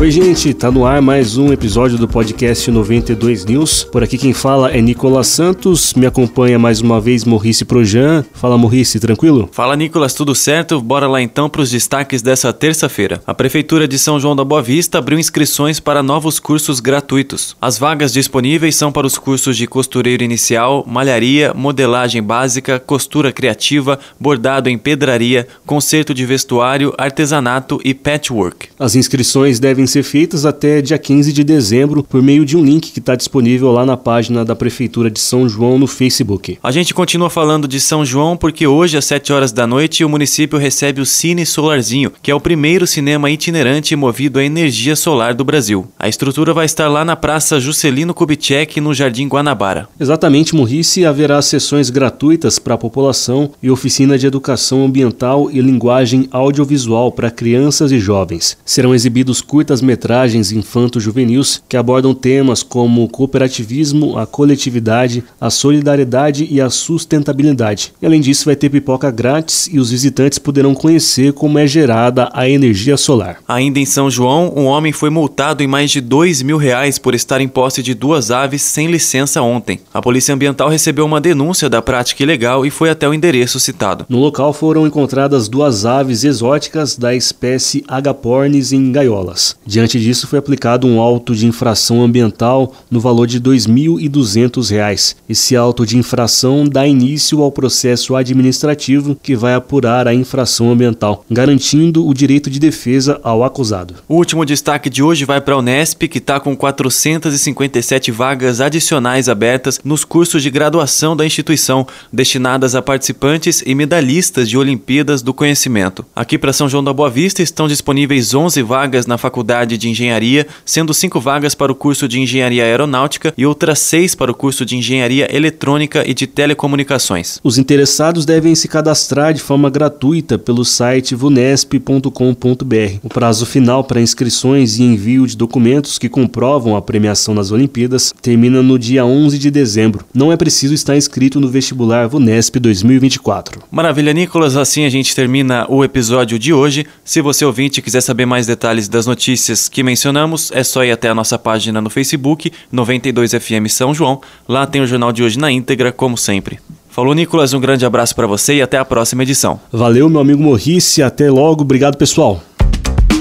Oi, gente, tá no ar mais um episódio do podcast 92 News. Por aqui quem fala é Nicolas Santos, me acompanha mais uma vez Maurice Projan. Fala, Maurice, tranquilo? Fala, Nicolas, tudo certo? Bora lá então para os destaques dessa terça-feira. A Prefeitura de São João da Boa Vista abriu inscrições para novos cursos gratuitos. As vagas disponíveis são para os cursos de costureiro inicial, malharia, modelagem básica, costura criativa, bordado em pedraria, conserto de vestuário, artesanato e patchwork. As inscrições devem ser feitas até dia 15 de dezembro por meio de um link que está disponível lá na página da Prefeitura de São João no Facebook. A gente continua falando de São João porque hoje, às 7 horas da noite, o município recebe o Cine Solarzinho, que é o primeiro cinema itinerante movido a energia solar do Brasil. A estrutura vai estar lá na Praça Juscelino Kubitschek, no Jardim Guanabara. Exatamente, Morrice, haverá sessões gratuitas para a população e oficina de educação ambiental e linguagem audiovisual para crianças e jovens. Serão exibidos curtas metragens infanto-juvenis que abordam temas como o cooperativismo, a coletividade, a solidariedade e a sustentabilidade. E, além disso, vai ter pipoca grátis e os visitantes poderão conhecer como é gerada a energia solar. Ainda em São João, um homem foi multado em mais de dois mil reais por estar em posse de duas aves sem licença ontem. A Polícia Ambiental recebeu uma denúncia da prática ilegal e foi até o endereço citado. No local foram encontradas duas aves exóticas da espécie Agapornis em gaiolas. Diante disso, foi aplicado um auto de infração ambiental no valor de R$ 2.200. Esse auto de infração dá início ao processo administrativo que vai apurar a infração ambiental, garantindo o direito de defesa ao acusado. O último destaque de hoje vai para a Unesp, que está com 457 vagas adicionais abertas nos cursos de graduação da instituição, destinadas a participantes e medalhistas de Olimpíadas do Conhecimento. Aqui para São João da Boa Vista estão disponíveis 11 vagas na Faculdade Faculdade de Engenharia, sendo cinco vagas para o curso de Engenharia Aeronáutica e outras seis para o curso de Engenharia Eletrônica e de Telecomunicações. Os interessados devem se cadastrar de forma gratuita pelo site vunesp.com.br. O prazo final para inscrições e envio de documentos que comprovam a premiação nas Olimpíadas termina no dia 11 de dezembro. Não é preciso estar inscrito no vestibular Vunesp 2024. Maravilha, Nicolas. Assim a gente termina o episódio de hoje. Se você ouvinte quiser saber mais detalhes das notícias, notícias que mencionamos, é só ir até a nossa página no Facebook, 92FM São João. Lá tem o jornal de hoje na íntegra, como sempre. Falou, Nicolas, um grande abraço para você e até a próxima edição. Valeu, meu amigo Morrice, até logo, obrigado pessoal.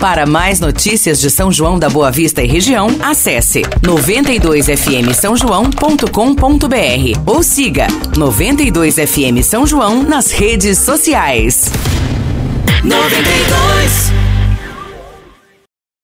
Para mais notícias de São João da Boa Vista e região, acesse 92fm São João.com.br ou siga 92fm São João nas redes sociais. 92